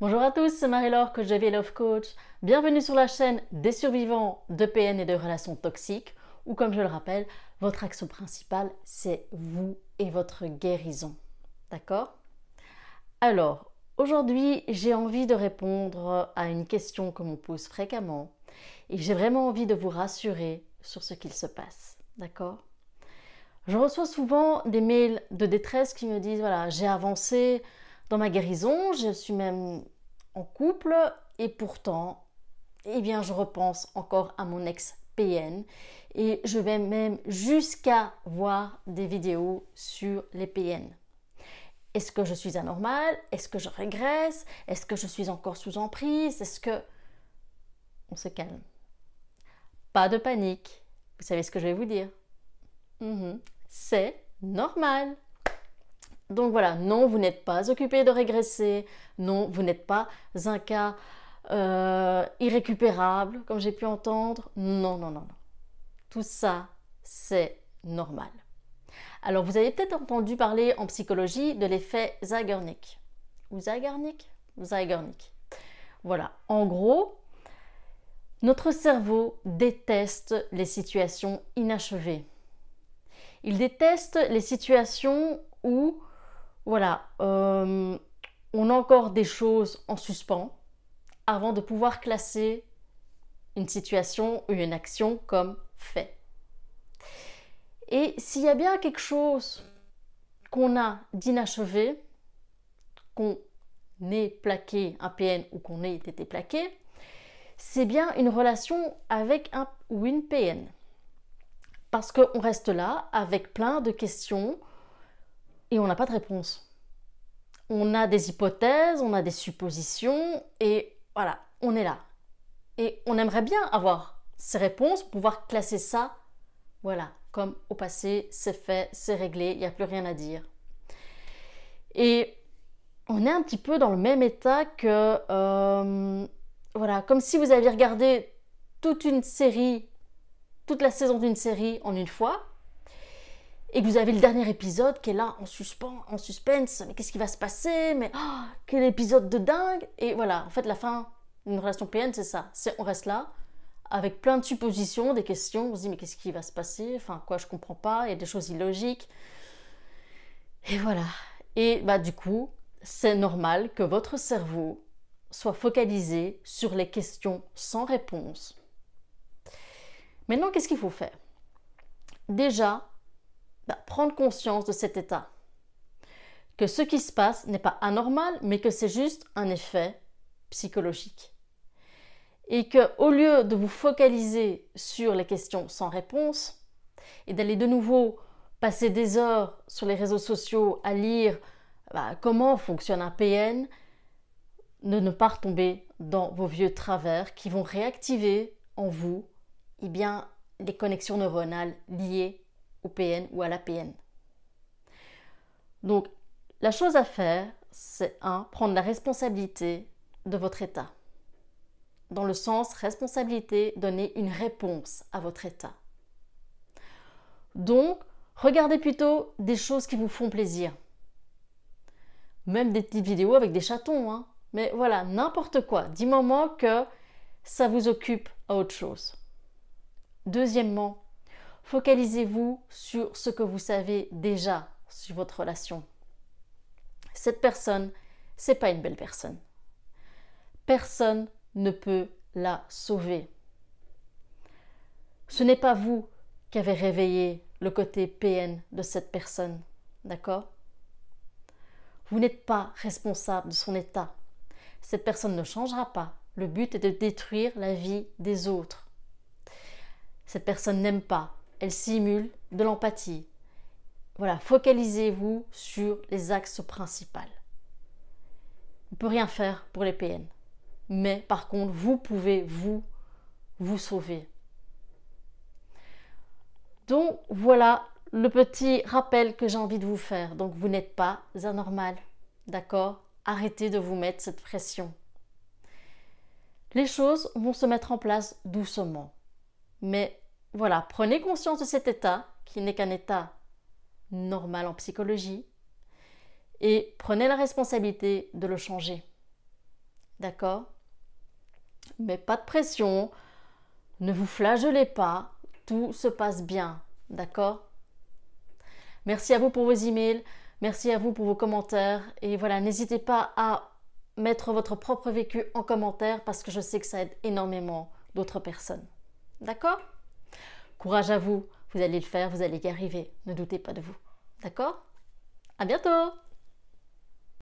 Bonjour à tous, c'est Marie-Laure, coach de Love Coach. Bienvenue sur la chaîne des survivants de PN et de relations toxiques, où comme je le rappelle, votre action principale, c'est vous et votre guérison. D'accord? Alors, aujourd'hui, j'ai envie de répondre à une question que l'on pose fréquemment et j'ai vraiment envie de vous rassurer sur ce qu'il se passe. D'accord? Je reçois souvent des mails de détresse qui me disent voilà, j'ai avancé dans ma guérison, je suis même en couple et pourtant, eh bien, je repense encore à mon ex PN et je vais même jusqu'à voir des vidéos sur les PN. Est-ce que je suis anormale? Est-ce que je régresse? Est-ce que je suis encore sous emprise? Est-ce que... On se calme? Pas de panique. Vous savez ce que je vais vous dire mhm. C'est normal. Donc voilà, non, vous n'êtes pas occupé de régresser, non, vous n'êtes pas un cas euh, irrécupérable, comme j'ai pu entendre. Non, non, non, non. Tout ça, c'est normal. Alors, vous avez peut-être entendu parler en psychologie de l'effet Zeigarnik. Ou Zeigarnik Zeigarnik. Voilà, en gros, notre cerveau déteste les situations inachevées. Il déteste les situations où voilà, euh, on a encore des choses en suspens avant de pouvoir classer une situation ou une action comme fait. Et s'il y a bien quelque chose qu'on a d'inachevé, qu'on ait plaqué un PN ou qu'on ait été plaqué, c'est bien une relation avec un ou une PN. Parce qu'on reste là avec plein de questions et on n'a pas de réponse. On a des hypothèses, on a des suppositions et voilà, on est là. Et on aimerait bien avoir ces réponses, pouvoir classer ça, voilà, comme au passé, c'est fait, c'est réglé, il n'y a plus rien à dire. Et on est un petit peu dans le même état que, euh, voilà, comme si vous aviez regardé toute une série, toute la saison d'une série en une fois, et que vous avez le dernier épisode qui est là en suspens, en suspense, mais qu'est-ce qui va se passer? Mais oh, quel épisode de dingue Et voilà, en fait, la fin d'une relation PN, c'est ça. C'est on reste là avec plein de suppositions, des questions. On se dit mais qu'est-ce qui va se passer? Enfin quoi, je comprends pas. Il y a des choses illogiques. Et voilà. Et bah du coup, c'est normal que votre cerveau soit focalisé sur les questions sans réponse. Maintenant, qu'est-ce qu'il faut faire? Déjà, bah, prendre conscience de cet état. Que ce qui se passe n'est pas anormal, mais que c'est juste un effet psychologique. Et que au lieu de vous focaliser sur les questions sans réponse et d'aller de nouveau passer des heures sur les réseaux sociaux à lire bah, comment fonctionne un PN, de ne pas retomber dans vos vieux travers qui vont réactiver en vous eh bien, les connexions neuronales liées PN ou à la PN. Donc, la chose à faire, c'est un, prendre la responsabilité de votre état. Dans le sens responsabilité, donner une réponse à votre état. Donc, regardez plutôt des choses qui vous font plaisir. Même des petites vidéos avec des chatons, hein. Mais voilà, n'importe quoi, du moment que ça vous occupe à autre chose. Deuxièmement, Focalisez-vous sur ce que vous savez déjà sur votre relation. Cette personne, c'est pas une belle personne. Personne ne peut la sauver. Ce n'est pas vous qui avez réveillé le côté PN de cette personne, d'accord? Vous n'êtes pas responsable de son état. Cette personne ne changera pas. Le but est de détruire la vie des autres. Cette personne n'aime pas, elle simule de l'empathie. Voilà, focalisez-vous sur les axes principaux. On ne peut rien faire pour les PN. Mais par contre, vous pouvez vous vous sauver. Donc voilà le petit rappel que j'ai envie de vous faire. Donc vous n'êtes pas anormal. D'accord? Arrêtez de vous mettre cette pression. Les choses vont se mettre en place doucement. Mais voilà, prenez conscience de cet état, qui n'est qu'un état normal en psychologie, et prenez la responsabilité de le changer. D'accord? Mais pas de pression. Ne vous flagellez pas. Tout se passe bien. D'accord? Merci à vous pour vos emails. Merci à vous pour vos commentaires. Et voilà, n'hésitez pas à mettre votre propre vécu en commentaire parce que je sais que ça aide énormément d'autres personnes. D'accord? Courage à vous, vous allez le faire, vous allez y arriver. Ne doutez pas de vous. D'accord? À bientôt